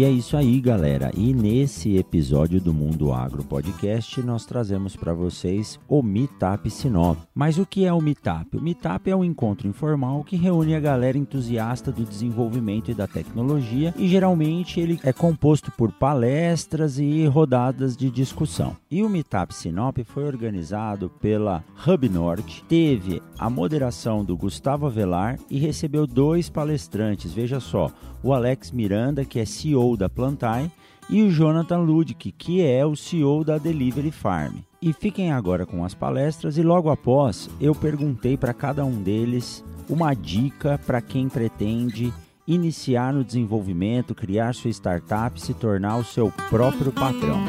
E é isso aí, galera. E nesse episódio do Mundo Agro Podcast, nós trazemos para vocês o Meetup Sinop. Mas o que é o Meetup? O Meetup é um encontro informal que reúne a galera entusiasta do desenvolvimento e da tecnologia e geralmente ele é composto por palestras e rodadas de discussão. E o Meetup Sinop foi organizado pela Hub Norte, teve a moderação do Gustavo Avelar e recebeu dois palestrantes. Veja só, o Alex Miranda, que é CEO da Plantai, e o Jonathan Ludick, que é o CEO da Delivery Farm. E fiquem agora com as palestras e logo após eu perguntei para cada um deles uma dica para quem pretende iniciar no desenvolvimento, criar sua startup, se tornar o seu próprio patrão.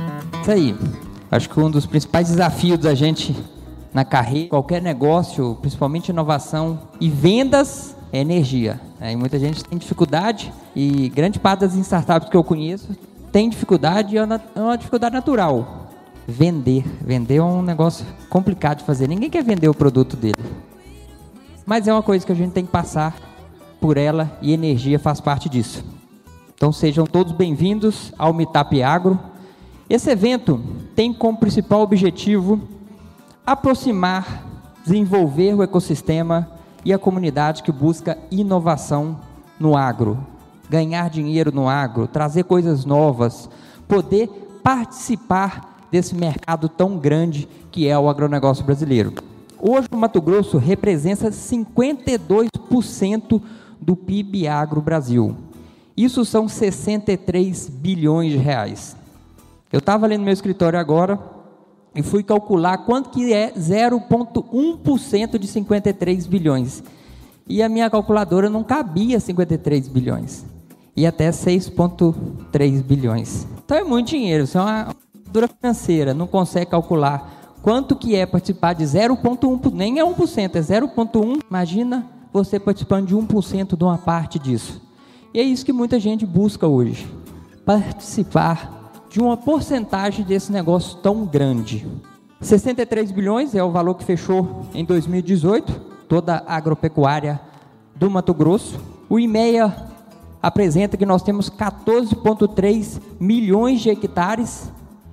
Isso aí. Acho que um dos principais desafios da gente na carreira, qualquer negócio, principalmente inovação e vendas, é energia. É, e muita gente tem dificuldade e grande parte das startups que eu conheço tem dificuldade e é uma, é uma dificuldade natural. Vender. Vender é um negócio complicado de fazer. Ninguém quer vender o produto dele. Mas é uma coisa que a gente tem que passar por ela e energia faz parte disso. Então sejam todos bem-vindos ao Meetup Agro. Esse evento tem como principal objetivo aproximar, desenvolver o ecossistema e a comunidade que busca inovação no agro, ganhar dinheiro no agro, trazer coisas novas, poder participar desse mercado tão grande que é o agronegócio brasileiro. Hoje o Mato Grosso representa 52% do PIB agro Brasil. Isso são 63 bilhões de reais. Eu estava ali no meu escritório agora e fui calcular quanto que é 0,1% de 53 bilhões. E a minha calculadora não cabia 53 bilhões. E até 6,3 bilhões. Então é muito dinheiro, isso é uma dura financeira, não consegue calcular quanto que é participar de 0,1%, nem é 1%, é 0,1%. Imagina você participando de 1% de uma parte disso. E é isso que muita gente busca hoje. Participar de uma porcentagem desse negócio tão grande. 63 bilhões é o valor que fechou em 2018, toda a agropecuária do Mato Grosso. O IMEA apresenta que nós temos 14,3 milhões de hectares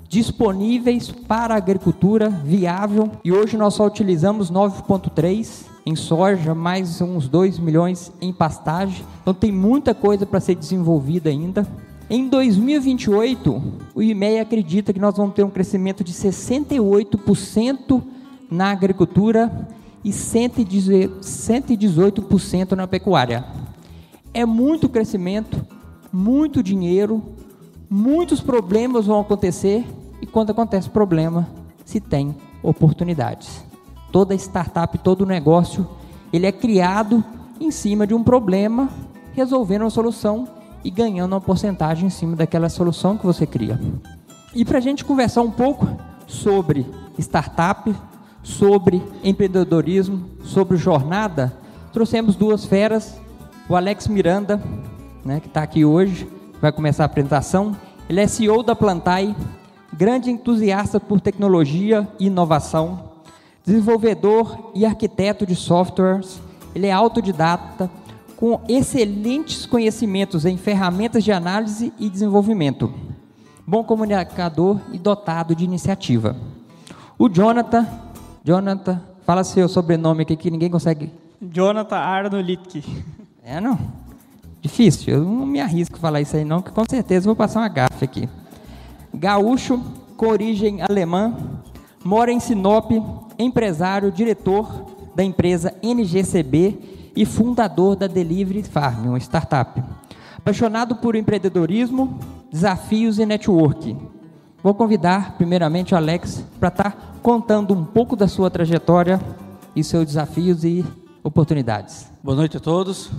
disponíveis para agricultura viável e hoje nós só utilizamos 9,3 em soja, mais uns 2 milhões em pastagem. Então tem muita coisa para ser desenvolvida ainda. Em 2028, o IMEA acredita que nós vamos ter um crescimento de 68% na agricultura e 118% na pecuária. É muito crescimento, muito dinheiro, muitos problemas vão acontecer e quando acontece problema, se tem oportunidades. Toda startup, todo negócio, ele é criado em cima de um problema, resolvendo uma solução e ganhando uma porcentagem em cima daquela solução que você cria. E para a gente conversar um pouco sobre startup, sobre empreendedorismo, sobre jornada, trouxemos duas feras, o Alex Miranda, né, que está aqui hoje, vai começar a apresentação. Ele é CEO da Plantai, grande entusiasta por tecnologia e inovação, desenvolvedor e arquiteto de softwares. Ele é autodidata, com excelentes conhecimentos em ferramentas de análise e desenvolvimento, bom comunicador e dotado de iniciativa. O Jonathan, Jonathan, fala seu sobrenome aqui que ninguém consegue. Jonathan Arnolitki. É, não? Difícil, eu não me arrisco a falar isso aí não, que com certeza vou passar uma gafe aqui. Gaúcho, com origem alemã, mora em Sinop, empresário, diretor da empresa NGCB e fundador da Delivery Farm, uma startup. Apaixonado por empreendedorismo, desafios e network. Vou convidar primeiramente o Alex para estar tá contando um pouco da sua trajetória e seus desafios e oportunidades. Boa noite a todos.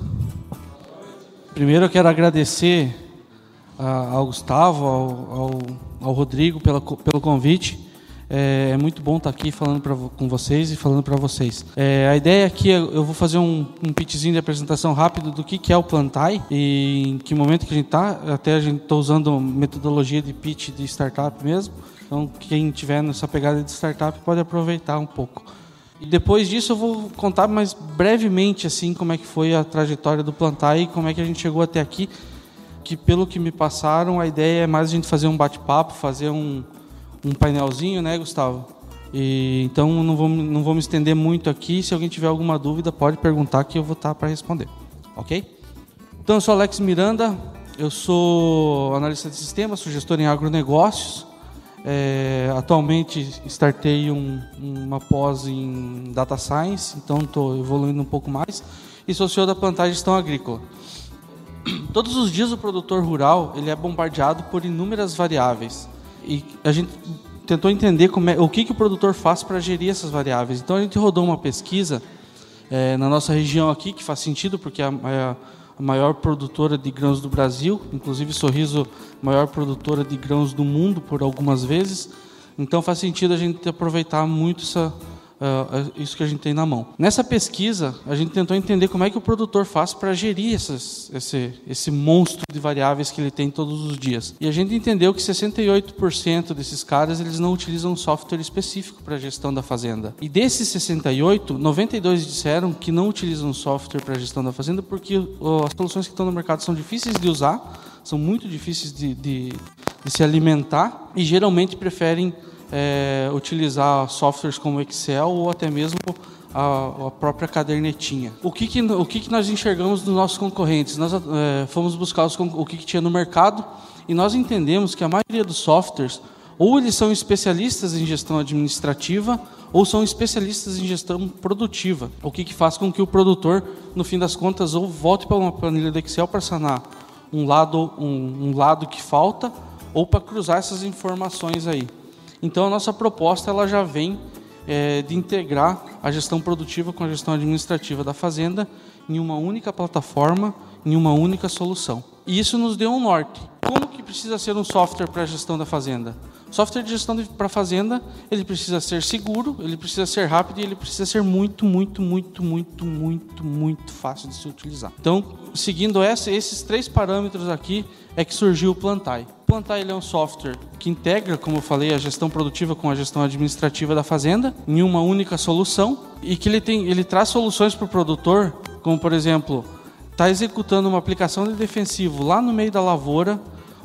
Primeiro eu quero agradecer ao Gustavo, ao, ao, ao Rodrigo pela, pelo convite. É, é muito bom estar aqui falando pra, com vocês e falando para vocês. É, a ideia aqui é, eu vou fazer um, um de apresentação rápido do que, que é o Plantai e em que momento que a gente está. Até a gente está usando metodologia de pitch de startup mesmo. Então, quem tiver nessa pegada de startup pode aproveitar um pouco. E depois disso eu vou contar mais brevemente assim como é que foi a trajetória do Plantai e como é que a gente chegou até aqui. Que pelo que me passaram, a ideia é mais a gente fazer um bate-papo, fazer um, um painelzinho, né, Gustavo? E, então não vou, não vou me estender muito aqui. Se alguém tiver alguma dúvida, pode perguntar que eu vou estar para responder. Ok? Então eu sou Alex Miranda, eu sou analista de sistemas, sou gestor em agronegócios. É, atualmente startei um, uma pós em Data Science, então estou evoluindo um pouco mais. E sou CEO da Plantagem Gestão Agrícola. Todos os dias o produtor rural ele é bombardeado por inúmeras variáveis. E a gente tentou entender é, o que, que o produtor faz para gerir essas variáveis. Então a gente rodou uma pesquisa é, na nossa região aqui, que faz sentido, porque é a, a maior produtora de grãos do Brasil, inclusive Sorriso, maior produtora de grãos do mundo por algumas vezes. Então faz sentido a gente aproveitar muito essa, uh, isso que a gente tem na mão. Nessa pesquisa, a gente tentou entender como é que o produtor faz para gerir essas, esse, esse monstro de variáveis que ele tem todos os dias. E a gente entendeu que 68% desses caras eles não utilizam software específico para gestão da fazenda. E desses 68, 92 disseram que não utilizam software para gestão da fazenda porque as soluções que estão no mercado são difíceis de usar, são muito difíceis de, de, de se alimentar e geralmente preferem é, utilizar softwares como Excel ou até mesmo a, a própria cadernetinha. O que, que, o que, que nós enxergamos dos nossos concorrentes? Nós é, fomos buscar os, o que, que tinha no mercado e nós entendemos que a maioria dos softwares ou eles são especialistas em gestão administrativa ou são especialistas em gestão produtiva. O que, que faz com que o produtor, no fim das contas, ou volte para uma planilha do Excel para sanar um lado, um, um lado que falta ou para cruzar essas informações aí. Então a nossa proposta ela já vem é, de integrar a gestão produtiva com a gestão administrativa da fazenda em uma única plataforma, em uma única solução. E isso nos deu um norte. Como que precisa ser um software para a gestão da fazenda? Software de gestão para a fazenda, ele precisa ser seguro, ele precisa ser rápido e ele precisa ser muito, muito, muito, muito, muito, muito fácil de se utilizar. Então, seguindo essa, esses três parâmetros aqui, é que surgiu o Plantai. O Plantai é um software que integra, como eu falei, a gestão produtiva com a gestão administrativa da fazenda em uma única solução e que ele, tem, ele traz soluções para o produtor, como por exemplo, está executando uma aplicação de defensivo lá no meio da lavoura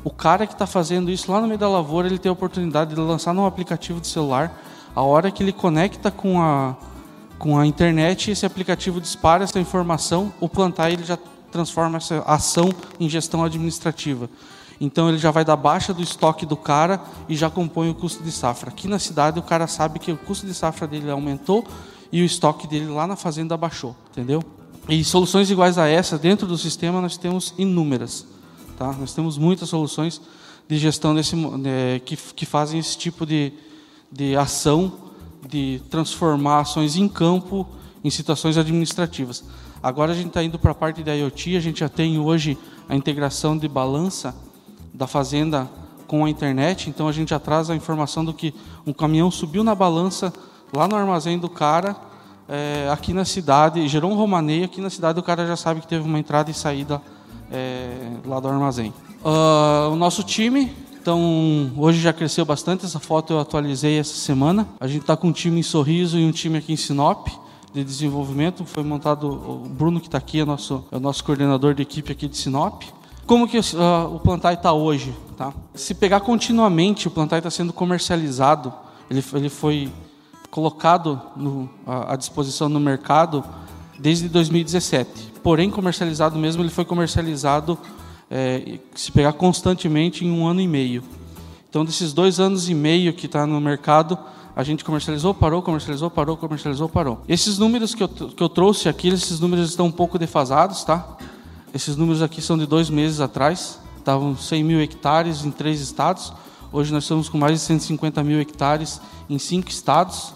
o cara que está fazendo isso lá no meio da lavoura, ele tem a oportunidade de lançar num aplicativo de celular. A hora que ele conecta com a, com a internet, esse aplicativo dispara essa informação, o plantar ele já transforma essa ação em gestão administrativa. Então ele já vai dar baixa do estoque do cara e já compõe o custo de safra. Aqui na cidade o cara sabe que o custo de safra dele aumentou e o estoque dele lá na fazenda baixou, entendeu? E soluções iguais a essa dentro do sistema nós temos inúmeras. Tá? Nós temos muitas soluções de gestão desse, é, que, que fazem esse tipo de, de ação, de transformar ações em campo em situações administrativas. Agora a gente está indo para a parte da IoT, a gente já tem hoje a integração de balança da fazenda com a internet, então a gente já traz a informação do que um caminhão subiu na balança lá no armazém do cara, é, aqui na cidade, gerou um romaneio, aqui na cidade o cara já sabe que teve uma entrada e saída é, lá do armazém. Uh, o nosso time, então, hoje já cresceu bastante. Essa foto eu atualizei essa semana. A gente está com um time em Sorriso e um time aqui em Sinop de desenvolvimento. Foi montado o Bruno que está aqui, é, nosso, é o nosso coordenador de equipe aqui de Sinop. Como que uh, o Plantai está hoje? Tá? Se pegar continuamente, o Plantai está sendo comercializado. Ele, ele foi colocado no, à disposição no mercado desde 2017 porém comercializado mesmo, ele foi comercializado, é, se pegar constantemente, em um ano e meio. Então, desses dois anos e meio que está no mercado, a gente comercializou, parou, comercializou, parou, comercializou, parou. Esses números que eu, que eu trouxe aqui, esses números estão um pouco defasados, tá? Esses números aqui são de dois meses atrás, estavam 100 mil hectares em três estados. Hoje nós estamos com mais de 150 mil hectares em cinco estados.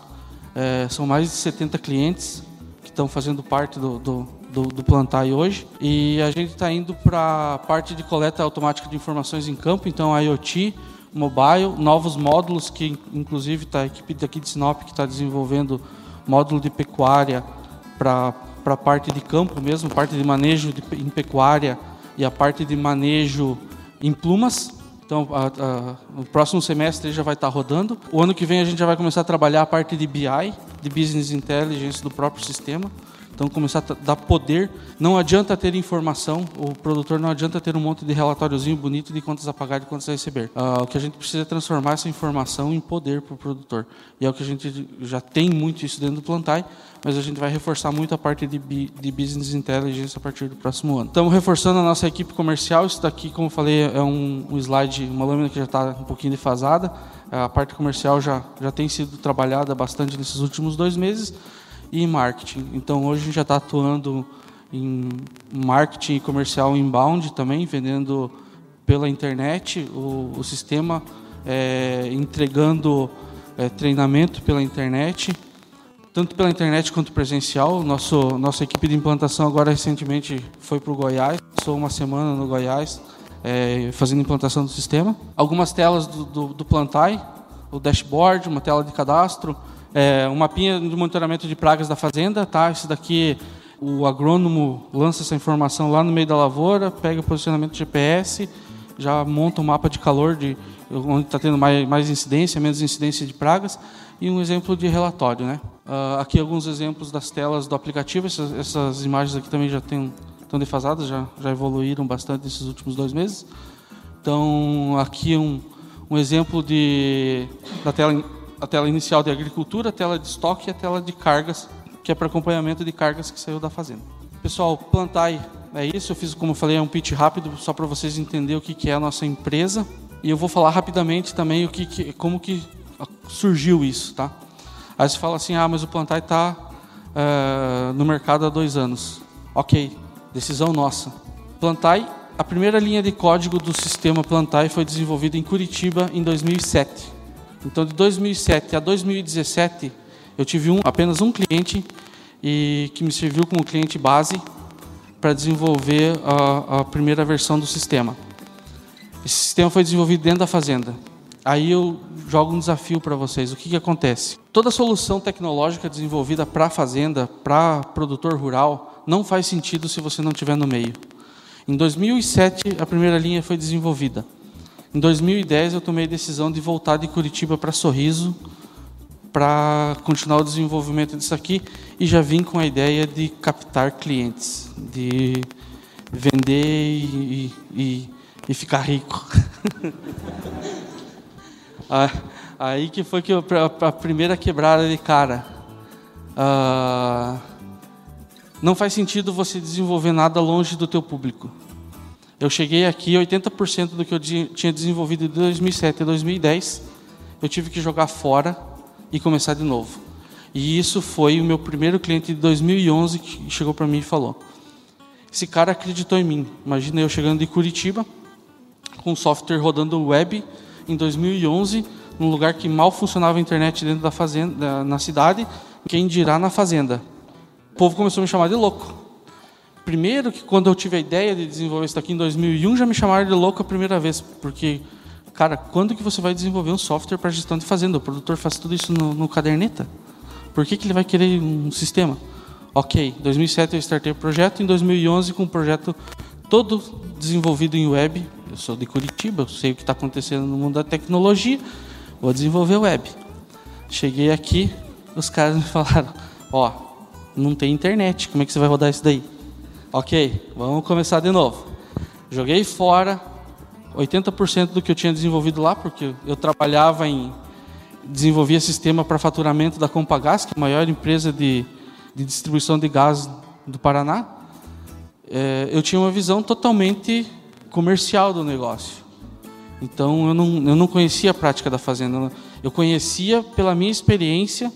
É, são mais de 70 clientes que estão fazendo parte do, do, do, do Plantai hoje. E a gente está indo para a parte de coleta automática de informações em campo, então a IoT, mobile, novos módulos que inclusive tá, a equipe daqui de Sinop que está desenvolvendo módulo de pecuária para a parte de campo mesmo, parte de manejo de, em pecuária e a parte de manejo em plumas. Então, a, a, o próximo semestre já vai estar tá rodando. O ano que vem a gente já vai começar a trabalhar a parte de BI, de Business Intelligence do próprio sistema. Então, começar a dar poder. Não adianta ter informação, o produtor não adianta ter um monte de relatóriozinho bonito de quantas a pagar e quantas a receber. Uh, o que a gente precisa é transformar essa informação em poder para o produtor. E é o que a gente já tem muito isso dentro do Plantai, mas a gente vai reforçar muito a parte de, de Business Intelligence a partir do próximo ano. Estamos reforçando a nossa equipe comercial. Isso daqui, como eu falei, é um, um slide, uma lâmina que já está um pouquinho defasada. A parte comercial já, já tem sido trabalhada bastante nesses últimos dois meses e marketing. Então hoje a gente já está atuando em marketing comercial inbound também, vendendo pela internet o, o sistema, é, entregando é, treinamento pela internet, tanto pela internet quanto presencial. Nosso, nossa equipe de implantação agora recentemente foi para o Goiás, passou uma semana no Goiás é, fazendo implantação do sistema. Algumas telas do, do, do Plantai, o dashboard, uma tela de cadastro, é, um mapinha de monitoramento de pragas da fazenda, tá? Esse daqui o agrônomo lança essa informação lá no meio da lavoura, pega o posicionamento GPS, já monta um mapa de calor de onde está tendo mais, mais incidência, menos incidência de pragas e um exemplo de relatório, né? Uh, aqui alguns exemplos das telas do aplicativo. Essas, essas imagens aqui também já tem, estão defasadas, já, já evoluíram bastante nesses últimos dois meses. Então aqui um, um exemplo de da tela a tela inicial de agricultura, a tela de estoque e a tela de cargas, que é para acompanhamento de cargas que saiu da fazenda. Pessoal, Plantai é isso. Eu fiz, como eu falei, é um pitch rápido só para vocês entenderem o que, que é a nossa empresa. E eu vou falar rapidamente também o que, que como que surgiu isso, tá? Aí você fala assim, ah, mas o Plantai está uh, eh, no mercado há dois anos. Ok, decisão nossa. Plantai, a primeira linha de código do sistema Plantai foi desenvolvida em Curitiba em 2007. Então, de 2007 a 2017, eu tive um, apenas um cliente e que me serviu como cliente base para desenvolver a, a, primeira versão do sistema. Esse sistema foi desenvolvido dentro da fazenda. Aí eu jogo um desafio para vocês. O que, que acontece? Toda solução tecnológica desenvolvida para a fazenda, para produtor rural, não faz sentido se você não estiver no meio. Em 2007, a primeira linha foi desenvolvida. Em 2010 eu tomei a decisão de voltar de Curitiba para Sorriso para continuar o desenvolvimento disso aqui e já vim com a ideia de captar clientes, de vender e, e, e ficar rico. Ah, aí que foi que eu, a primeira quebrada de cara. Uh, não faz sentido você desenvolver nada longe do teu público. Eu cheguei aqui, 80% do que eu tinha desenvolvido de 2007 a 2010, eu tive que jogar fora e começar de novo. E isso foi o meu primeiro cliente de 2011 que chegou para mim e falou: Esse cara acreditou em mim. Imagina eu chegando de Curitiba, com software rodando web em 2011, num lugar que mal funcionava a internet dentro da fazenda, na cidade, quem dirá na fazenda. O povo começou a me chamar de louco. Primeiro que quando eu tive a ideia de desenvolver isso aqui em 2001, já me chamaram de louco a primeira vez, porque, cara, quando que você vai desenvolver um software para gestão de fazenda? O produtor faz tudo isso no, no caderneta. Por que, que ele vai querer um sistema? Ok, em 2007 eu startei o projeto, em 2011 com o projeto todo desenvolvido em web. Eu sou de Curitiba, eu sei o que está acontecendo no mundo da tecnologia, vou desenvolver web. Cheguei aqui, os caras me falaram, ó, não tem internet, como é que você vai rodar isso daí? Ok, vamos começar de novo. Joguei fora 80% do que eu tinha desenvolvido lá, porque eu trabalhava em desenvolvia sistema para faturamento da Compagás, que é a maior empresa de, de distribuição de gás do Paraná. É, eu tinha uma visão totalmente comercial do negócio. Então eu não, eu não conhecia a prática da fazenda. Eu conhecia pela minha experiência,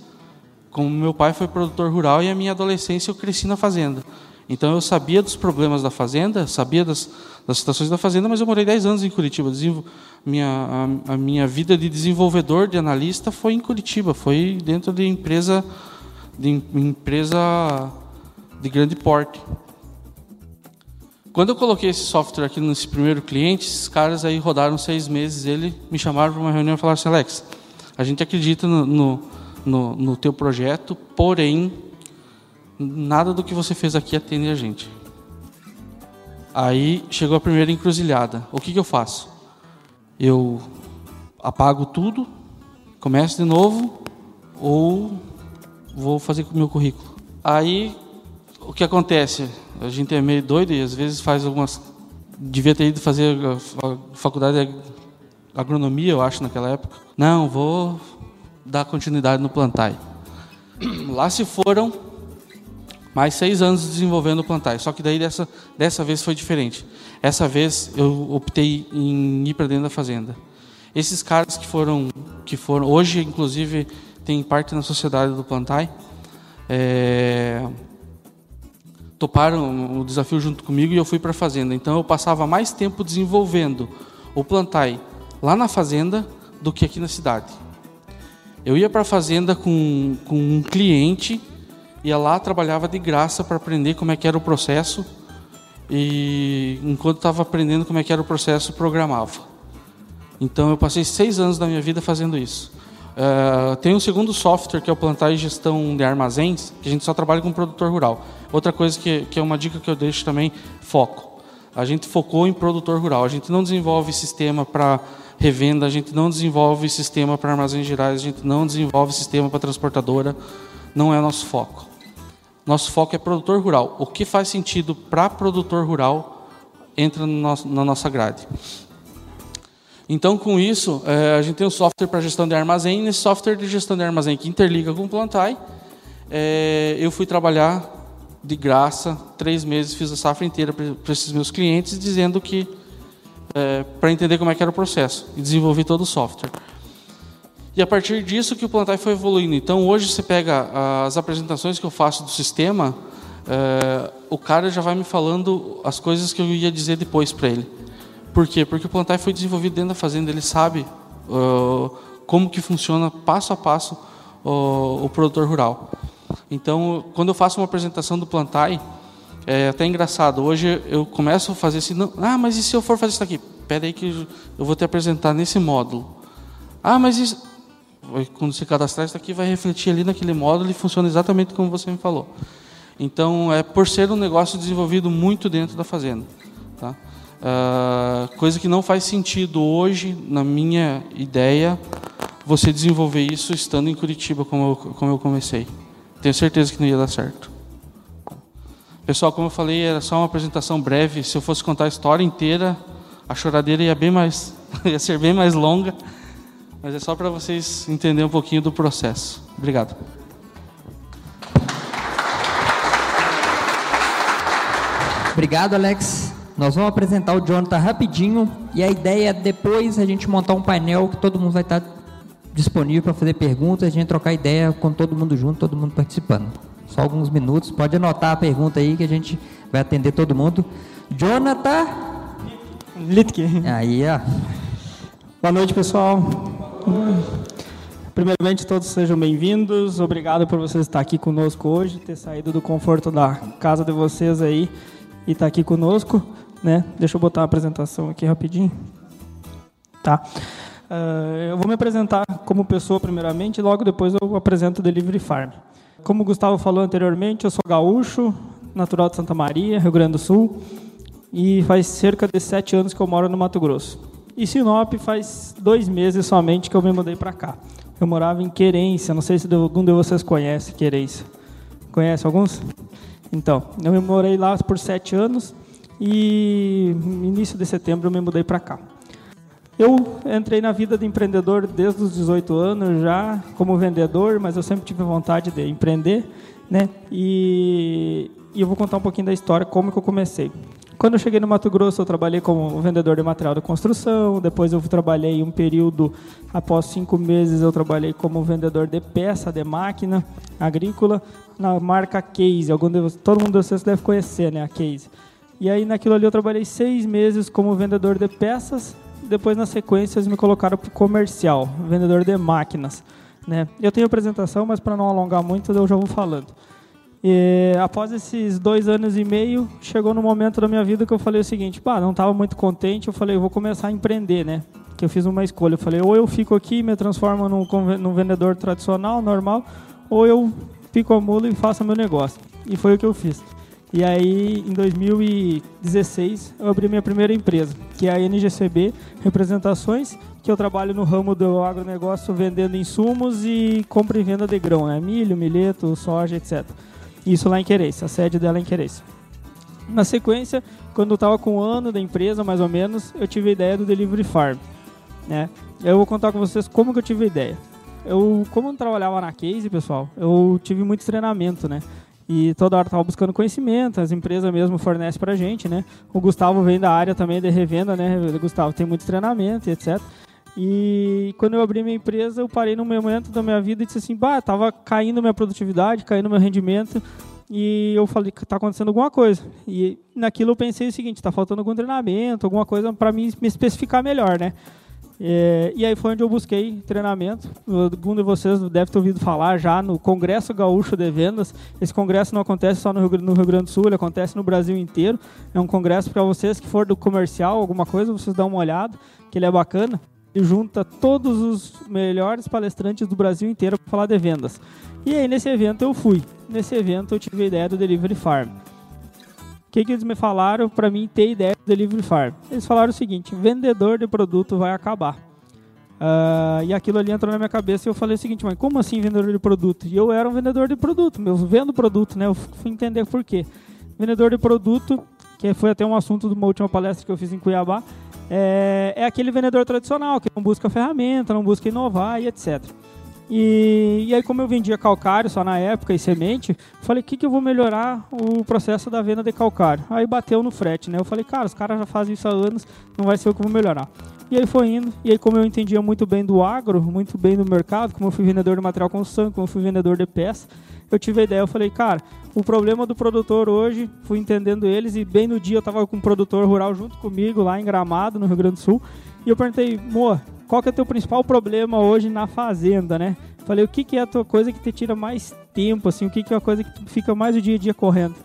como meu pai foi produtor rural e a minha adolescência eu cresci na fazenda. Então eu sabia dos problemas da fazenda, sabia das, das situações da fazenda, mas eu morei 10 anos em Curitiba. Minha, a, a, minha vida de desenvolvedor, de analista, foi em Curitiba, foi dentro de empresa de empresa de grande porte. Quando eu coloquei esse software aqui nesse primeiro cliente, esses caras aí rodaram seis meses, ele me chamaram para uma reunião e falaram assim, Alex, a gente acredita no, no, no, no teu projeto, porém, nada do que você fez aqui atende a gente. Aí chegou a primeira encruzilhada. O que, que eu faço? Eu apago tudo, começo de novo ou vou fazer com o meu currículo. Aí o que acontece? A gente é meio doido e às vezes faz algumas. Devia ter ido fazer a faculdade de agronomia, eu acho, naquela época. Não, vou dar continuidade no plantai. Lá se foram mais seis anos desenvolvendo o plantai. Só que daí dessa, dessa vez foi diferente. Essa vez eu optei em ir para dentro da fazenda. Esses caras que foram, que foram hoje inclusive tem parte na sociedade do plantai, é, toparam o desafio junto comigo e eu fui para a fazenda. Então eu passava mais tempo desenvolvendo o plantai lá na fazenda do que aqui na cidade. Eu ia para a fazenda com, com um cliente ia lá, trabalhava de graça para aprender como é que era o processo e enquanto estava aprendendo como é que era o processo, programava. Então eu passei seis anos da minha vida fazendo isso. Uh, tem um segundo software que é o plantar e gestão de armazéns, que a gente só trabalha com produtor rural. Outra coisa que, que é uma dica que eu deixo também, foco. A gente focou em produtor rural. A gente não desenvolve sistema para revenda, a gente não desenvolve sistema para armazéns gerais, a gente não desenvolve sistema para transportadora. Não é nosso foco. Nosso foco é produtor rural. O que faz sentido para produtor rural entra no nosso, na nossa grade. Então, com isso, é, a gente tem um software para gestão de armazém. Nesse software de gestão de armazém que interliga com o Plantai, é, eu fui trabalhar de graça, três meses, fiz a safra inteira para esses meus clientes, dizendo que, é, para entender como é que era o processo, e desenvolvi todo o software. E a partir disso que o Plantai foi evoluindo. Então hoje você pega as apresentações que eu faço do sistema, é, o cara já vai me falando as coisas que eu ia dizer depois para ele. Por quê? Porque o Plantai foi desenvolvido dentro da fazenda, ele sabe uh, como que funciona passo a passo uh, o produtor rural. Então, quando eu faço uma apresentação do Plantai, é até engraçado. Hoje eu começo a fazer assim, não, ah, mas e se eu for fazer isso aqui? Espera aí que eu vou te apresentar nesse módulo. Ah, mas isso quando se cadastrar isso aqui vai refletir ali naquele módulo e funciona exatamente como você me falou. Então, é por ser um negócio desenvolvido muito dentro da fazenda. Tá? Uh, coisa que não faz sentido hoje, na minha ideia, você desenvolver isso estando em Curitiba, como eu, como eu comecei. Tenho certeza que não ia dar certo. Pessoal, como eu falei, era só uma apresentação breve. Se eu fosse contar a história inteira, a choradeira ia, bem mais, ia ser bem mais longa. Mas é só para vocês entenderem um pouquinho do processo. Obrigado. Obrigado, Alex. Nós vamos apresentar o Jonathan rapidinho e a ideia é depois a gente montar um painel que todo mundo vai estar disponível para fazer perguntas, a gente trocar ideia com todo mundo junto, todo mundo participando. Só alguns minutos, pode anotar a pergunta aí que a gente vai atender todo mundo. Jonathan Litke. Aí, ó. Boa noite, pessoal. Primeiramente, todos sejam bem-vindos. Obrigado por vocês estar aqui conosco hoje, ter saído do conforto da casa de vocês aí e estar aqui conosco. Né? Deixa eu botar a apresentação aqui rapidinho. Tá. Uh, eu vou me apresentar como pessoa primeiramente e logo depois eu apresento o Delivery Farm. Como o Gustavo falou anteriormente, eu sou gaúcho, natural de Santa Maria, Rio Grande do Sul, e faz cerca de sete anos que eu moro no Mato Grosso. E Sinop faz dois meses somente que eu me mudei para cá. Eu morava em Querência, não sei se algum de vocês conhece Querência. Conhece alguns? Então, eu me morei lá por sete anos e início de setembro eu me mudei para cá. Eu entrei na vida de empreendedor desde os 18 anos já como vendedor, mas eu sempre tive vontade de empreender, né? E, e eu vou contar um pouquinho da história como que eu comecei. Quando eu cheguei no Mato Grosso, eu trabalhei como vendedor de material de construção. Depois eu trabalhei um período, após cinco meses, eu trabalhei como vendedor de peça de máquina agrícola na marca Case. Algum de todo mundo de vocês deve conhecer, né, a Case. E aí naquilo ali eu trabalhei seis meses como vendedor de peças. Depois na sequência eles me colocaram para comercial, vendedor de máquinas. Né? Eu tenho apresentação, mas para não alongar muito eu já vou falando. E, após esses dois anos e meio, chegou no momento da minha vida que eu falei o seguinte, pá, não estava muito contente, eu falei, eu vou começar a empreender, né? Que eu fiz uma escolha, eu falei, ou eu fico aqui e me transformo num, num vendedor tradicional, normal, ou eu pico a mula e faço meu negócio. E foi o que eu fiz. E aí, em 2016, eu abri minha primeira empresa, que é a NGCB Representações, que eu trabalho no ramo do agronegócio vendendo insumos e compra e venda de grão, né? Milho, milheto, soja, etc. Isso lá em Querência, a sede dela é em Querência. Na sequência, quando eu estava com um ano da empresa, mais ou menos, eu tive a ideia do Delivery Farm. Né? Eu vou contar com vocês como que eu tive a ideia. Eu, como eu trabalhava na Case, pessoal, eu tive muito treinamento, né? E toda hora estava buscando conhecimento, as empresas mesmo fornecem para a gente, né? O Gustavo vem da área também de revenda, né? Gustavo tem muito treinamento e etc. E quando eu abri minha empresa, eu parei num momento da minha vida e disse assim, bah, tava caindo minha produtividade, caindo meu rendimento, e eu falei tá acontecendo alguma coisa. E naquilo eu pensei o seguinte, está faltando algum treinamento, alguma coisa para mim me especificar melhor, né? É, e aí foi onde eu busquei treinamento. Algum de vocês deve ter ouvido falar já no Congresso Gaúcho de Vendas. Esse congresso não acontece só no Rio, no Rio Grande do Sul, ele acontece no Brasil inteiro. É um congresso para vocês que for do comercial, alguma coisa, vocês dão uma olhada, que ele é bacana. E junta todos os melhores palestrantes do Brasil inteiro para falar de vendas. E aí nesse evento eu fui. Nesse evento eu tive a ideia do Delivery Farm que, que eles me falaram para mim ter ideia do Delivery Farm? Eles falaram o seguinte: vendedor de produto vai acabar. Uh, e aquilo ali entrou na minha cabeça e eu falei o seguinte, mas como assim vendedor de produto? E eu era um vendedor de produto, eu vendo produto, né? Eu fui entender por quê. Vendedor de produto, que foi até um assunto de uma última palestra que eu fiz em Cuiabá, é, é aquele vendedor tradicional que não busca ferramenta, não busca inovar e etc. E, e aí, como eu vendia calcário só na época e semente, falei, o que, que eu vou melhorar o processo da venda de calcário? Aí bateu no frete, né? Eu falei, cara, os caras já fazem isso há anos, não vai ser o que vou melhorar. E aí foi indo, e aí como eu entendia muito bem do agro, muito bem do mercado, como eu fui vendedor de material construção, como eu fui vendedor de peça, eu tive a ideia, eu falei, cara, o problema do produtor hoje, fui entendendo eles, e bem no dia eu tava com um produtor rural junto comigo, lá em Gramado, no Rio Grande do Sul, e eu perguntei, Moa, qual que é o teu principal problema hoje na fazenda, né? Falei, o que, que é a tua coisa que te tira mais tempo, assim, o que, que é a coisa que tu fica mais o dia a dia correndo?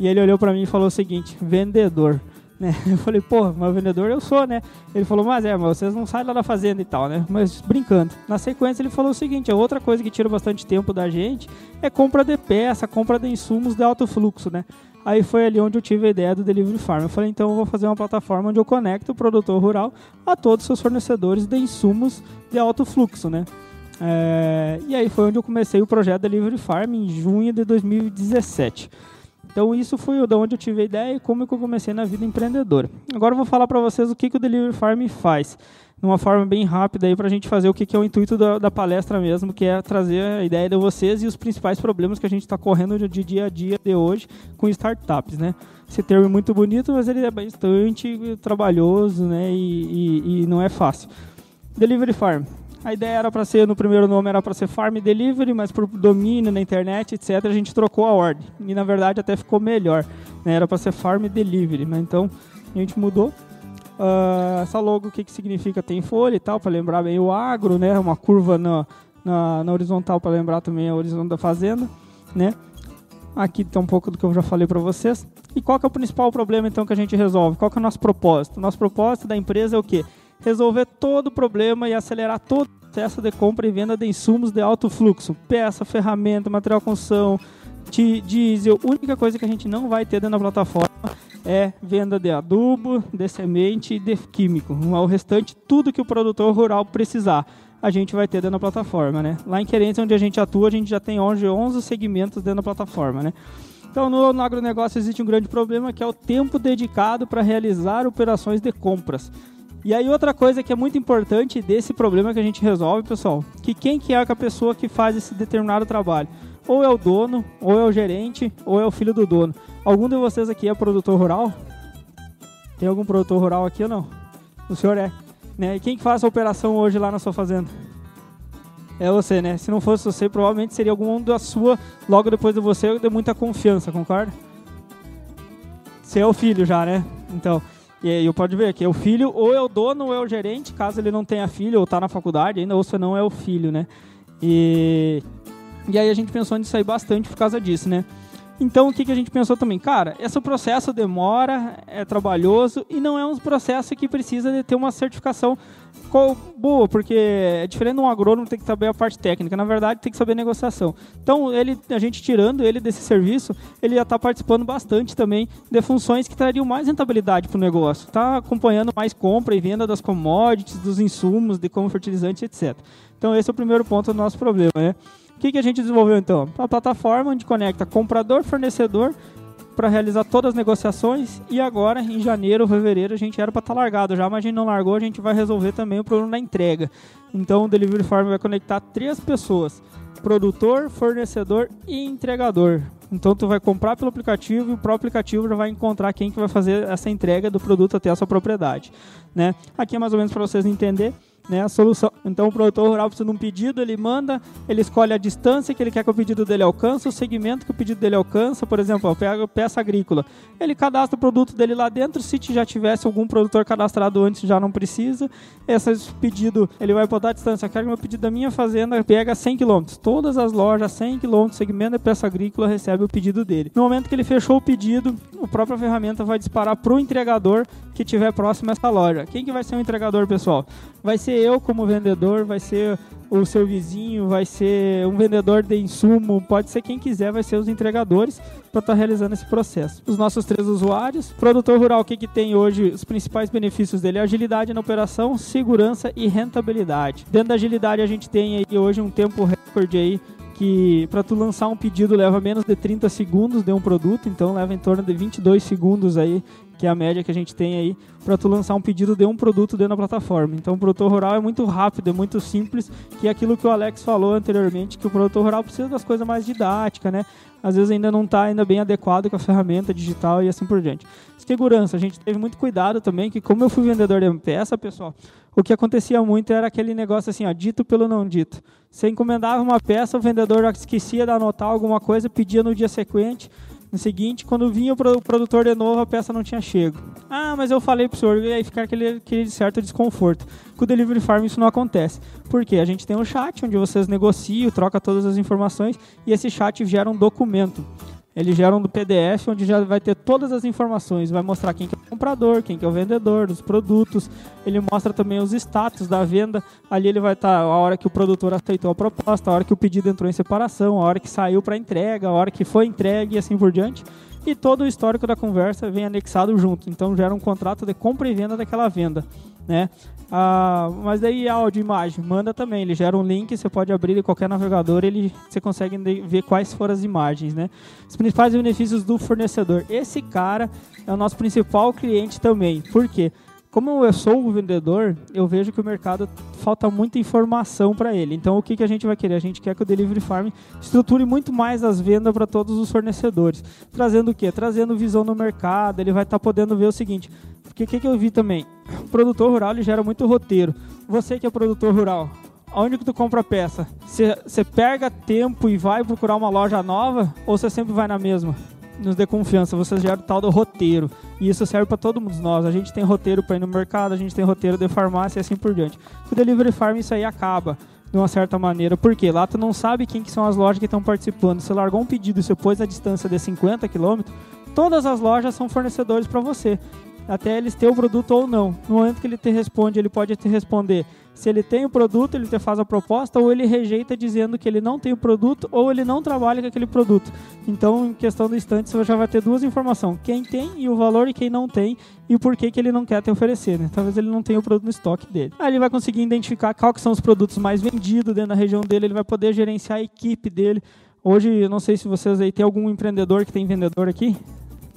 E ele olhou para mim e falou o seguinte, vendedor. Né? Eu falei, pô, mas vendedor eu sou, né? Ele falou, mas é, mas vocês não saem lá da fazenda e tal, né? Mas brincando. Na sequência ele falou o seguinte, a outra coisa que tira bastante tempo da gente é compra de peça, compra de insumos de alto fluxo, né? Aí foi ali onde eu tive a ideia do Delivery Farm. Eu falei, então eu vou fazer uma plataforma onde eu conecto o produtor rural a todos os seus fornecedores de insumos de alto fluxo, né? É, e aí foi onde eu comecei o projeto Delivery Farm em junho de 2017. Então isso foi de onde eu tive a ideia e como que eu comecei na vida empreendedora. Agora eu vou falar para vocês o que, que o Delivery Farm faz, de uma forma bem rápida aí para a gente fazer o que, que é o intuito da, da, palestra mesmo, que é trazer a ideia de vocês e os principais problemas que a gente está correndo de dia a dia de hoje com startups, né? Esse termo é muito bonito, mas ele é bastante trabalhoso, né? E, e, e não é fácil. Delivery Farm. A ideia era para ser, no primeiro nome era para ser Farm Delivery, mas por domínio na internet, etc., a gente trocou a ordem. E na verdade até ficou melhor. Né? Era para ser Farm Delivery, mas então a gente mudou. Uh, essa logo, o que, que significa? Tem folha e tal, para lembrar bem o agro, né? Uma curva na, na, na horizontal para lembrar também a horizonte da fazenda, né? Aqui tem um pouco do que eu já falei para vocês. E qual que é o principal problema então que a gente resolve? Qual que é o nosso propósito? O nosso propósito da empresa é o quê? Resolver todo o problema e acelerar todo o processo de compra e venda de insumos de alto fluxo, peça, ferramenta, material construção, diesel. A única coisa que a gente não vai ter dentro da plataforma é venda de adubo, de semente e de químico. O restante, tudo que o produtor rural precisar, a gente vai ter dentro da plataforma. Né? Lá em Querência, onde a gente atua, a gente já tem 11, 11 segmentos dentro da plataforma. Né? Então, no, no agronegócio existe um grande problema que é o tempo dedicado para realizar operações de compras. E aí outra coisa que é muito importante desse problema que a gente resolve, pessoal, que quem que é a pessoa que faz esse determinado trabalho? Ou é o dono, ou é o gerente, ou é o filho do dono. Algum de vocês aqui é produtor rural? Tem algum produtor rural aqui ou não? O senhor é. Né? E quem que faz a operação hoje lá na sua fazenda? É você, né? Se não fosse você, provavelmente seria algum da sua, logo depois de você, de muita confiança, concorda? Você é o filho já, né? Então, e aí pode ver que é o filho ou é o dono ou é o gerente, caso ele não tenha filho ou está na faculdade ainda, ou se não é o filho, né? E, e aí a gente pensou nisso aí bastante por causa disso, né? Então o que, que a gente pensou também? Cara, esse processo demora, é trabalhoso e não é um processo que precisa de ter uma certificação boa, porque é diferente de um agrônomo tem que saber a parte técnica, na verdade tem que saber negociação. Então ele, a gente tirando ele desse serviço, ele já está participando bastante também de funções que trariam mais rentabilidade para o negócio. Está acompanhando mais compra e venda das commodities, dos insumos, de como fertilizante, etc. Então esse é o primeiro ponto do nosso problema, né? Que, que a gente desenvolveu então? Uma plataforma onde conecta comprador, fornecedor para realizar todas as negociações e agora em janeiro, fevereiro a gente era para estar tá largado já, mas a gente não largou, a gente vai resolver também o problema da entrega. Então o Delivery Farm vai conectar três pessoas: produtor, fornecedor e entregador. Então tu vai comprar pelo aplicativo e o próprio aplicativo já vai encontrar quem que vai fazer essa entrega do produto até a sua propriedade, né? Aqui é mais ou menos para vocês entenderem né, a solução. Então o produtor rural precisa de um pedido, ele manda, ele escolhe a distância que ele quer que o pedido dele alcance, o segmento que o pedido dele alcança, por exemplo, pega peça agrícola. Ele cadastra o produto dele lá dentro, se já tivesse algum produtor cadastrado antes, já não precisa. Esse pedido, ele vai botar a distância, quero que meu pedido da minha fazenda pega 100 km. Todas as lojas 100 km, segmento de peça agrícola recebe o pedido dele. No momento que ele fechou o pedido, a própria ferramenta vai disparar para o entregador que estiver próximo a essa loja. Quem que vai ser o entregador, pessoal? Vai ser eu como vendedor, vai ser o seu vizinho, vai ser um vendedor de insumo, pode ser quem quiser, vai ser os entregadores para estar tá realizando esse processo. Os nossos três usuários, produtor rural, o que, que tem hoje? Os principais benefícios dele é agilidade na operação, segurança e rentabilidade. Dentro da agilidade a gente tem aí hoje um tempo recorde aí que para tu lançar um pedido leva menos de 30 segundos de um produto, então leva em torno de 22 segundos aí que é a média que a gente tem aí, para tu lançar um pedido de um produto dentro da plataforma. Então o produtor rural é muito rápido, é muito simples, que é aquilo que o Alex falou anteriormente, que o produtor rural precisa das coisas mais didáticas, né? Às vezes ainda não está ainda bem adequado com a ferramenta digital e assim por diante. Segurança, a gente teve muito cuidado também, que como eu fui vendedor de peça, pessoal, o que acontecia muito era aquele negócio assim, ó, dito pelo não dito. Você encomendava uma peça, o vendedor esquecia de anotar alguma coisa, pedia no dia sequente, no seguinte, quando vinha o produtor de novo, a peça não tinha chego. Ah, mas eu falei pro senhor, e aí ficar aquele, aquele certo desconforto. Com o Delivery Farm isso não acontece. Por quê? A gente tem um chat onde vocês negociam, troca todas as informações e esse chat gera um documento. Ele gera um PDF onde já vai ter todas as informações, vai mostrar quem que é o comprador, quem que é o vendedor, dos produtos. Ele mostra também os status da venda. Ali ele vai estar tá, a hora que o produtor aceitou a proposta, a hora que o pedido entrou em separação, a hora que saiu para entrega, a hora que foi entregue e assim por diante. E todo o histórico da conversa vem anexado junto. Então gera um contrato de compra e venda daquela venda, né? Ah, mas daí áudio imagem, manda também. Ele gera um link, você pode abrir em qualquer navegador, ele, você consegue ver quais foram as imagens, né? Os principais benefícios do fornecedor. Esse cara é o nosso principal cliente também. Por quê? Como eu sou o vendedor, eu vejo que o mercado falta muita informação para ele. Então, o que, que a gente vai querer? A gente quer que o Delivery Farm estruture muito mais as vendas para todos os fornecedores. Trazendo o quê? Trazendo visão no mercado. Ele vai estar tá podendo ver o seguinte: porque o que, que eu vi também? O produtor rural ele gera muito roteiro. Você que é produtor rural, onde que tu compra a peça? Você pega tempo e vai procurar uma loja nova ou você sempre vai na mesma? Nos dê confiança, você gera o tal do roteiro. E isso serve para todos nós. A gente tem roteiro para ir no mercado, a gente tem roteiro de farmácia e assim por diante. Com o Delivery Farm isso aí acaba de uma certa maneira. Porque lá tu não sabe quem que são as lojas que estão participando. Você largou um pedido e você pôs a distância de 50 km, todas as lojas são fornecedores para você até eles ter o produto ou não. No momento que ele te responde, ele pode te responder se ele tem o produto, ele te faz a proposta, ou ele rejeita dizendo que ele não tem o produto, ou ele não trabalha com aquele produto. Então, em questão do instante, você já vai ter duas informações: quem tem e o valor, e quem não tem, e por que, que ele não quer te oferecer. Né? Talvez ele não tenha o produto no estoque dele. Aí ele vai conseguir identificar quais são os produtos mais vendidos dentro da região dele, ele vai poder gerenciar a equipe dele. Hoje, eu não sei se vocês aí tem algum empreendedor que tem vendedor aqui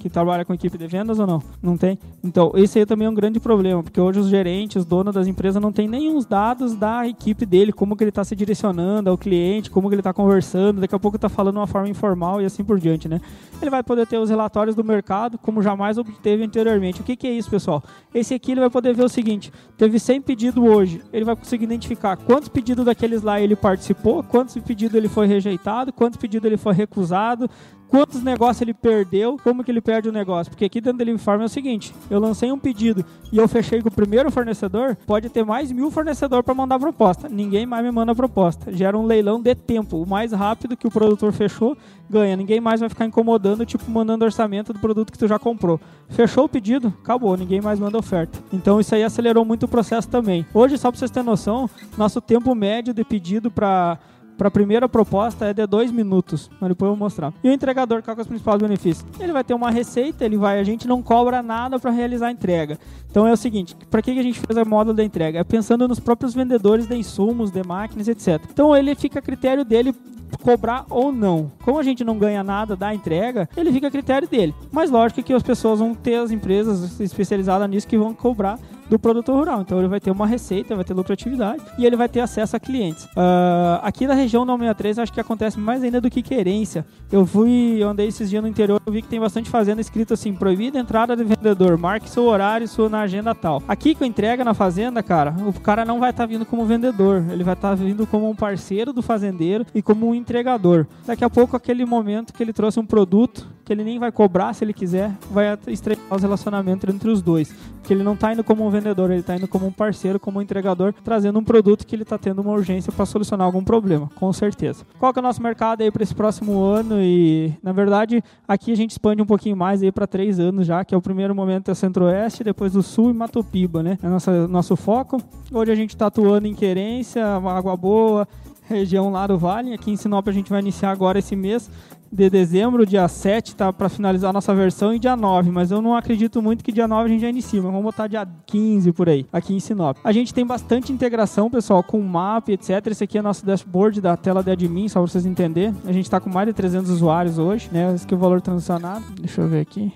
que trabalha com equipe de vendas ou não? Não tem? Então, esse aí também é um grande problema, porque hoje os gerentes, os donos das empresas não têm nenhum dados da equipe dele, como que ele está se direcionando ao cliente, como que ele está conversando, daqui a pouco está falando de uma forma informal e assim por diante, né? Ele vai poder ter os relatórios do mercado, como jamais obteve anteriormente. O que, que é isso, pessoal? Esse aqui ele vai poder ver o seguinte, teve 100 pedidos hoje, ele vai conseguir identificar quantos pedidos daqueles lá ele participou, quantos pedidos ele foi rejeitado, quantos pedidos ele foi recusado, quantos negócios ele perdeu, como que ele perde o negócio. Porque aqui dentro do Delivery Farm é o seguinte: eu lancei um pedido e eu fechei com o primeiro fornecedor, pode ter mais mil fornecedores para mandar proposta. Ninguém mais me manda proposta. Gera um leilão de tempo. O mais rápido que o produtor fechou, ganha. Ninguém mais vai ficar incomodando, tipo, mandando orçamento do produto que tu já comprou. Fechou o pedido, acabou, ninguém mais manda oferta. Então isso aí acelerou muito o processo também. Hoje, só para vocês terem noção, nosso tempo médio de pedido para para a primeira proposta é de dois minutos, mas depois eu vou mostrar. E o entregador, qual é os principais benefícios? Ele vai ter uma receita, ele vai, a gente não cobra nada para realizar a entrega. Então é o seguinte, para que a gente fez a módulo da entrega? É pensando nos próprios vendedores de insumos, de máquinas, etc. Então ele fica a critério dele cobrar ou não. Como a gente não ganha nada da entrega, ele fica a critério dele. Mas lógico que as pessoas vão ter as empresas especializadas nisso que vão cobrar do produtor rural. Então ele vai ter uma receita, vai ter lucratividade e ele vai ter acesso a clientes. Uh, aqui na região da 63 acho que acontece mais ainda do que querência. Eu fui, eu andei esses dias no interior, eu vi que tem bastante fazenda escrito assim, proibida entrada de vendedor, marque seu horário, sua na agenda tal. Aqui com entrega na fazenda, cara, o cara não vai estar tá vindo como vendedor, ele vai estar tá vindo como um parceiro do fazendeiro e como um entregador. Daqui a pouco aquele momento que ele trouxe um produto que ele nem vai cobrar se ele quiser, vai estreitar os relacionamentos entre os dois. Porque ele não está indo como um vendedor, ele está indo como um parceiro, como um entregador, trazendo um produto que ele está tendo uma urgência para solucionar algum problema, com certeza. Qual que é o nosso mercado aí para esse próximo ano? E, na verdade, aqui a gente expande um pouquinho mais aí para três anos já, que é o primeiro momento é Centro-Oeste, depois do Sul e Matopiba, né? É nossa, nosso foco. Hoje a gente está atuando em Querência, Água Boa, região lá do Vale. Aqui em Sinop a gente vai iniciar agora esse mês de dezembro, dia 7, tá para finalizar a nossa versão, e dia 9, mas eu não acredito muito que dia 9 a gente já inicie, mas vamos botar dia 15 por aí, aqui em Sinop. A gente tem bastante integração, pessoal, com o map, etc. Esse aqui é nosso dashboard da tela de admin, só para vocês entenderem. A gente está com mais de 300 usuários hoje, né? Esse aqui é o valor transacionado. Deixa eu ver aqui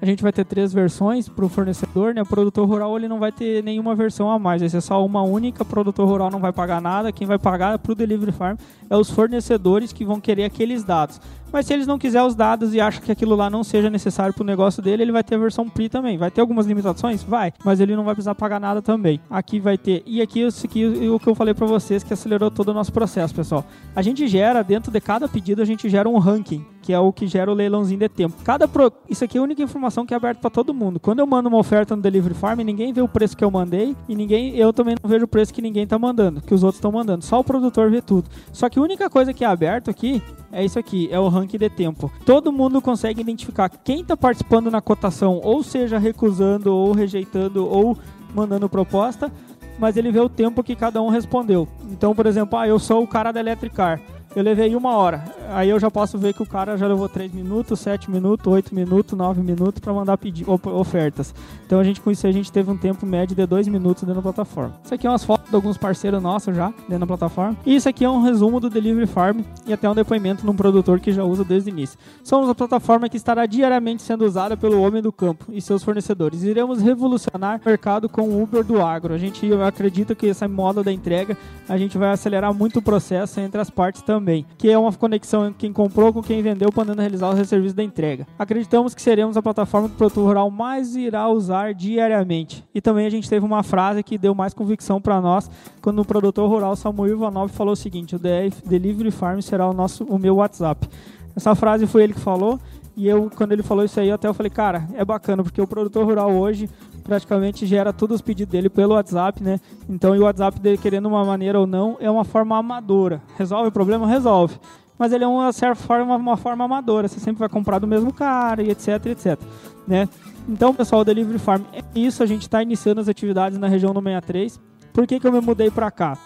a gente vai ter três versões para o fornecedor, né? O produtor rural ele não vai ter nenhuma versão a mais, vai ser só uma única. O produtor rural não vai pagar nada. Quem vai pagar para o delivery farm é os fornecedores que vão querer aqueles dados. Mas se eles não quiser os dados e acham que aquilo lá não seja necessário para o negócio dele, ele vai ter a versão PRI também. Vai ter algumas limitações? Vai, mas ele não vai precisar pagar nada também. Aqui vai ter. E aqui, aqui o que eu falei para vocês que acelerou todo o nosso processo, pessoal. A gente gera, dentro de cada pedido, a gente gera um ranking que é o que gera o leilãozinho de tempo. Cada pro... Isso aqui é a única informação que é aberta para todo mundo. Quando eu mando uma oferta no Delivery Farm, ninguém vê o preço que eu mandei e ninguém, eu também não vejo o preço que ninguém está mandando, que os outros estão mandando. Só o produtor vê tudo. Só que a única coisa que é aberto aqui é isso aqui, é o ranking de tempo. Todo mundo consegue identificar quem está participando na cotação, ou seja, recusando, ou rejeitando, ou mandando proposta, mas ele vê o tempo que cada um respondeu. Então, por exemplo, ah, eu sou o cara da Electricar eu levei uma hora. Aí eu já posso ver que o cara já levou 3 minutos, 7 minutos, 8 minutos, 9 minutos para mandar pedir ofertas. Então a gente com isso a gente teve um tempo médio de 2 minutos dentro da plataforma. Isso aqui é umas fotos de alguns parceiros nossos já dentro da plataforma. E isso aqui é um resumo do Delivery Farm e até um depoimento de um produtor que já usa desde o início. Somos a plataforma que estará diariamente sendo usada pelo homem do campo e seus fornecedores. Iremos revolucionar o mercado com o Uber do agro. A gente acredita que essa moda da entrega a gente vai acelerar muito o processo entre as partes também que é uma conexão entre quem comprou com quem vendeu, podendo realizar os serviços da entrega. Acreditamos que seremos a plataforma que o produtor rural mais irá usar diariamente. E também a gente teve uma frase que deu mais convicção para nós, quando o produtor rural Samuel Ivanov falou o seguinte: o DF Delivery Farm será o nosso o meu WhatsApp. Essa frase foi ele que falou e eu, quando ele falou isso aí, até eu falei, cara, é bacana, porque o produtor rural hoje praticamente gera todos os pedidos dele pelo WhatsApp, né? Então, e o WhatsApp dele, querendo uma maneira ou não, é uma forma amadora. Resolve o problema? Resolve. Mas ele é uma certa forma, uma forma amadora. Você sempre vai comprar do mesmo cara e etc, etc. Né? Então, pessoal, Delivery Farm é isso. A gente está iniciando as atividades na região do 63. Por que, que eu me mudei para cá?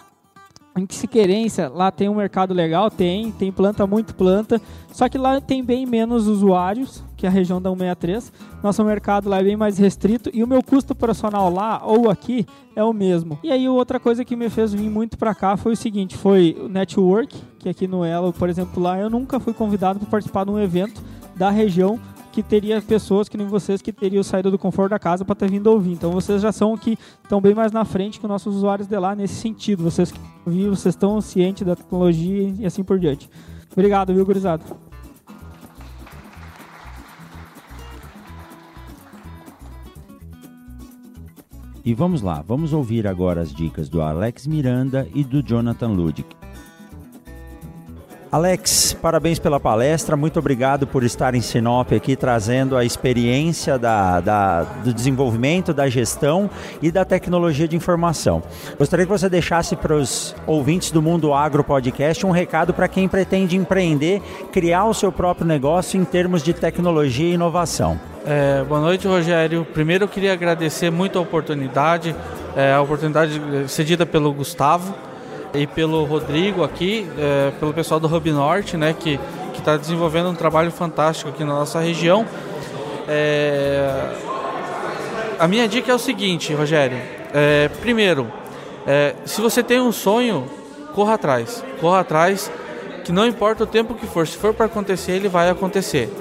Em querência, lá tem um mercado legal, tem, tem planta, muito planta, só que lá tem bem menos usuários que a região da 163. Nosso mercado lá é bem mais restrito e o meu custo operacional lá ou aqui é o mesmo. E aí outra coisa que me fez vir muito para cá foi o seguinte, foi o network, que aqui no Elo, por exemplo, lá eu nunca fui convidado para participar de um evento da região que teria pessoas que nem vocês que teriam saído do conforto da casa para ter vindo ouvir. Então vocês já são que estão bem mais na frente que os nossos usuários de lá nesse sentido. Vocês que ouvir, vocês estão cientes da tecnologia e assim por diante. Obrigado, viu, gurizada? E vamos lá, vamos ouvir agora as dicas do Alex Miranda e do Jonathan Ludick. Alex, parabéns pela palestra, muito obrigado por estar em Sinop aqui trazendo a experiência da, da, do desenvolvimento, da gestão e da tecnologia de informação. Gostaria que você deixasse para os ouvintes do Mundo Agro Podcast um recado para quem pretende empreender, criar o seu próprio negócio em termos de tecnologia e inovação. É, boa noite, Rogério. Primeiro eu queria agradecer muito a oportunidade, é, a oportunidade cedida pelo Gustavo e pelo Rodrigo aqui, é, pelo pessoal do Hub Norte, né, que está desenvolvendo um trabalho fantástico aqui na nossa região. É, a minha dica é o seguinte, Rogério. É, primeiro, é, se você tem um sonho, corra atrás. Corra atrás, que não importa o tempo que for. Se for para acontecer, ele vai acontecer.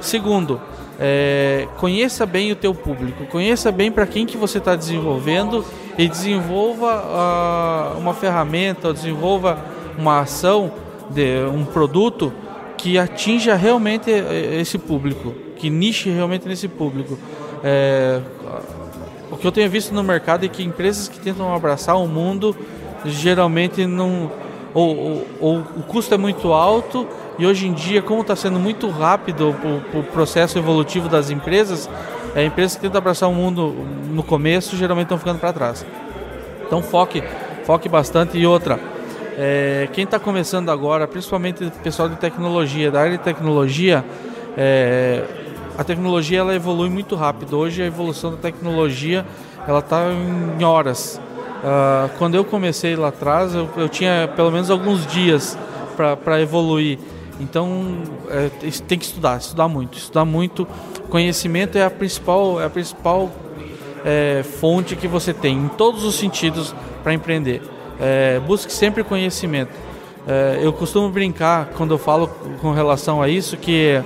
Segundo, é, conheça bem o teu público, conheça bem para quem que você está desenvolvendo e desenvolva uh, uma ferramenta, desenvolva uma ação, de um produto que atinja realmente eh, esse público, que niche realmente nesse público. É, o que eu tenho visto no mercado é que empresas que tentam abraçar o mundo geralmente não ou, ou, ou o custo é muito alto e hoje em dia, como está sendo muito rápido o, o, processo evolutivo das empresas, é, empresas que tentam abraçar o mundo no começo geralmente estão ficando para trás. Então foque, foque bastante. E outra, é, quem está começando agora, principalmente o pessoal de tecnologia, da área de tecnologia, é, a tecnologia ela evolui muito rápido. Hoje a evolução da tecnologia ela está em horas. Uh, quando eu comecei lá atrás, eu, eu tinha pelo menos alguns dias para evoluir. Então é, tem que estudar, estudar muito, estudar muito. Conhecimento é a principal, é a principal é, fonte que você tem em todos os sentidos para empreender. É, busque sempre conhecimento. É, eu costumo brincar quando eu falo com relação a isso que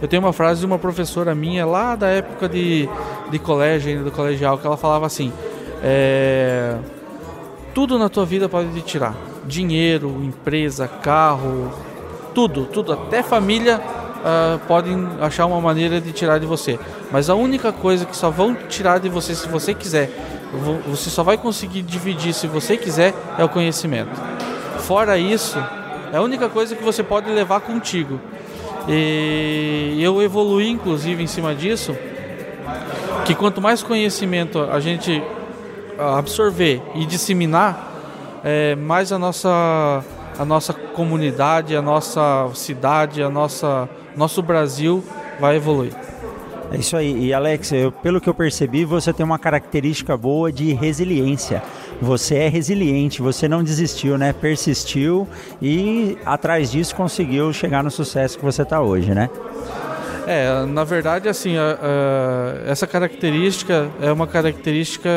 eu tenho uma frase de uma professora minha lá da época de, de colégio, ainda do colegial, que ela falava assim: é, tudo na tua vida pode te tirar, dinheiro, empresa, carro, tudo, tudo, até família uh, podem achar uma maneira de tirar de você. Mas a única coisa que só vão tirar de você se você quiser, você só vai conseguir dividir se você quiser, é o conhecimento. Fora isso, é a única coisa que você pode levar contigo. E eu evoluí, inclusive, em cima disso, que quanto mais conhecimento a gente absorver e disseminar, é, mais a nossa a nossa comunidade, a nossa cidade, a nossa nosso Brasil vai evoluir. É isso aí. E Alex, eu, pelo que eu percebi, você tem uma característica boa de resiliência. Você é resiliente, você não desistiu, né? Persistiu e atrás disso conseguiu chegar no sucesso que você está hoje, né? É, na verdade, assim, a, a, essa característica é uma característica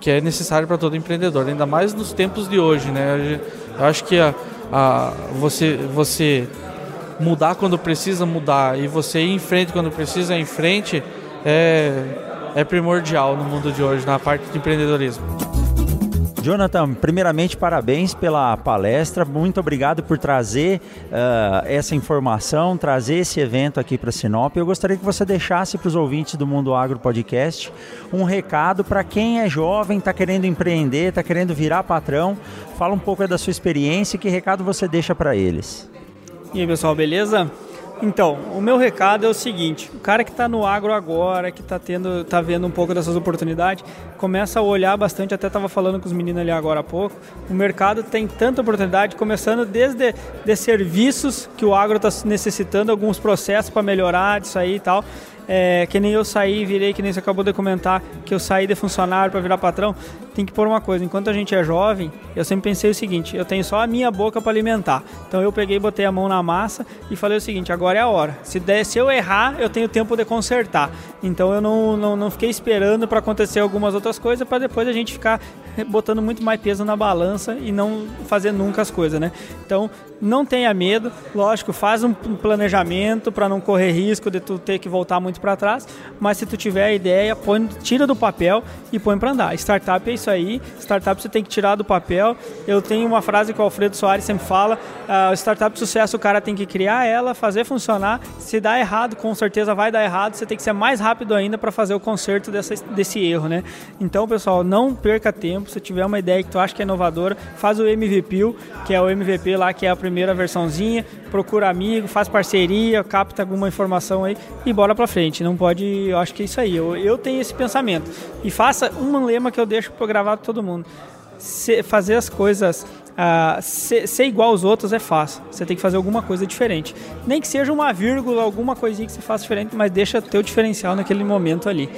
que é necessária para todo empreendedor, ainda mais nos tempos de hoje, né? Eu acho que a, a, você, você mudar quando precisa mudar e você ir em frente quando precisa ir em frente é, é primordial no mundo de hoje, na parte de empreendedorismo. Jonathan, primeiramente parabéns pela palestra, muito obrigado por trazer uh, essa informação, trazer esse evento aqui para Sinop. Eu gostaria que você deixasse para os ouvintes do Mundo Agro Podcast um recado para quem é jovem, está querendo empreender, está querendo virar patrão. Fala um pouco da sua experiência e que recado você deixa para eles. E aí pessoal, beleza? Então, o meu recado é o seguinte: o cara que está no agro agora, que está tendo, tá vendo um pouco dessas oportunidades, começa a olhar bastante. Até estava falando com os meninos ali agora há pouco. O mercado tem tanta oportunidade, começando desde de serviços que o agro está necessitando, alguns processos para melhorar disso aí e tal. É, que nem eu saí, virei, que nem você acabou de comentar, que eu saí de funcionário para virar patrão tem que pôr uma coisa, enquanto a gente é jovem, eu sempre pensei o seguinte, eu tenho só a minha boca para alimentar. Então eu peguei, botei a mão na massa e falei o seguinte, agora é a hora. Se, der, se eu errar, eu tenho tempo de consertar. Então eu não, não, não fiquei esperando para acontecer algumas outras coisas para depois a gente ficar botando muito mais peso na balança e não fazer nunca as coisas, né? Então não tenha medo, lógico, faz um planejamento para não correr risco de tu ter que voltar muito para trás, mas se tu tiver a ideia, põe, tira do papel e põe para andar. Startup é isso aí, startup você tem que tirar do papel. Eu tenho uma frase que o Alfredo Soares sempre fala: uh, startup sucesso o cara tem que criar ela, fazer funcionar. Se dá errado, com certeza vai dar errado. Você tem que ser mais rápido ainda para fazer o conserto dessa, desse erro, né? Então, pessoal, não perca tempo tempo, se tiver uma ideia que tu acha que é inovadora, faz o MVP, que é o MVP lá, que é a primeira versãozinha, procura amigo, faz parceria, capta alguma informação aí e bora pra frente. Não pode, eu acho que é isso aí. Eu, eu tenho esse pensamento. E faça um lema que eu deixo pra todo mundo. Se, fazer as coisas ah, ser, ser, igual aos outros é fácil. Você tem que fazer alguma coisa diferente. Nem que seja uma vírgula, alguma coisinha que você faça diferente, mas deixa teu diferencial naquele momento ali.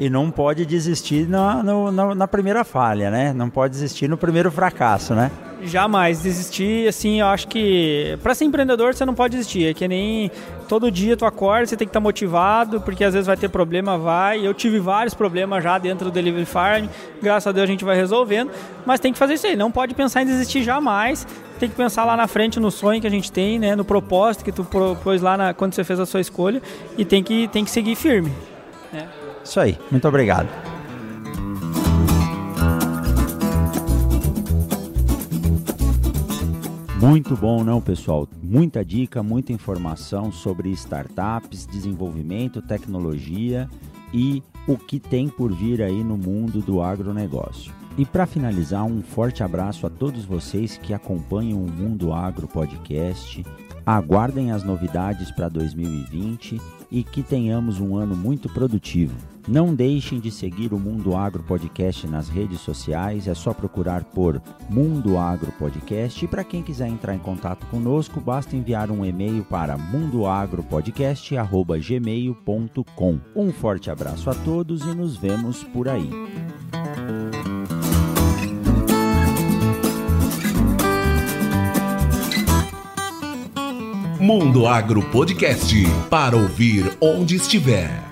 E não pode desistir na, na, na primeira falha, né? Não pode desistir no primeiro fracasso, né? Jamais desistir, assim, eu acho que para ser empreendedor você não pode desistir, é que nem todo dia tu acorda, você tem que estar tá motivado, porque às vezes vai ter problema, vai. Eu tive vários problemas já dentro do Delivery Farm, graças a Deus a gente vai resolvendo, mas tem que fazer isso aí, não pode pensar em desistir jamais, tem que pensar lá na frente no sonho que a gente tem, né, no propósito que tu propôs lá na, quando você fez a sua escolha e tem que, tem que seguir firme. Né? Isso aí, muito obrigado. Muito bom, não, pessoal? Muita dica, muita informação sobre startups, desenvolvimento, tecnologia e o que tem por vir aí no mundo do agronegócio. E para finalizar, um forte abraço a todos vocês que acompanham o Mundo Agro Podcast. Aguardem as novidades para 2020 e que tenhamos um ano muito produtivo. Não deixem de seguir o Mundo Agro Podcast nas redes sociais, é só procurar por Mundo Agro Podcast. E para quem quiser entrar em contato conosco, basta enviar um e-mail para mundoagropodcast@gmail.com. Um forte abraço a todos e nos vemos por aí. Mundo Agro Podcast para ouvir onde estiver.